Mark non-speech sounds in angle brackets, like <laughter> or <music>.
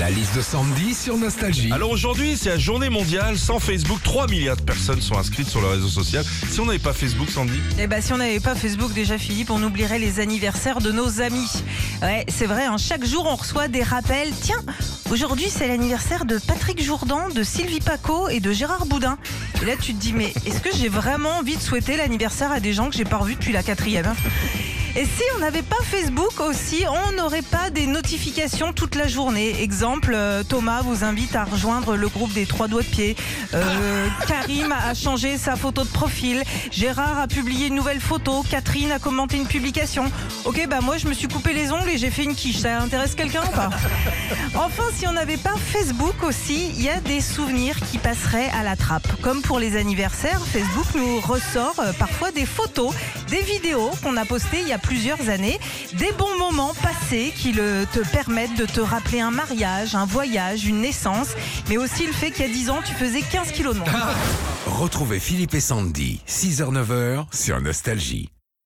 La liste de Sandy sur Nostalgie. Alors aujourd'hui, c'est la journée mondiale sans Facebook. 3 milliards de personnes sont inscrites sur le réseau social. Si on n'avait pas Facebook, Sandy Eh ben, si on n'avait pas Facebook déjà, Philippe, on oublierait les anniversaires de nos amis. Ouais, c'est vrai, hein, chaque jour on reçoit des rappels. Tiens, aujourd'hui c'est l'anniversaire de Patrick Jourdan, de Sylvie Paco et de Gérard Boudin. Et là tu te dis, mais est-ce que j'ai vraiment envie de souhaiter l'anniversaire à des gens que j'ai pas revus depuis la quatrième hein? Et si on n'avait pas Facebook aussi, on n'aurait pas des notifications toute la journée. Exemple, euh, Thomas vous invite à rejoindre le groupe des trois doigts de pied. Euh, <laughs> Karim a changé sa photo de profil. Gérard a publié une nouvelle photo. Catherine a commenté une publication. Ok, bah moi je me suis coupé les ongles et j'ai fait une quiche. Ça intéresse quelqu'un ou pas <laughs> Enfin, si on n'avait pas Facebook aussi, il y a des souvenirs qui passeraient à la trappe. Comme pour les anniversaires, Facebook nous ressort euh, parfois des photos, des vidéos qu'on a postées il y a plusieurs années, des bons moments passés qui te permettent de te rappeler un mariage, un voyage, une naissance, mais aussi le fait qu'il y a 10 ans, tu faisais 15 kilos de. <laughs> Retrouvez Philippe et Sandy, 6h-9h sur Nostalgie.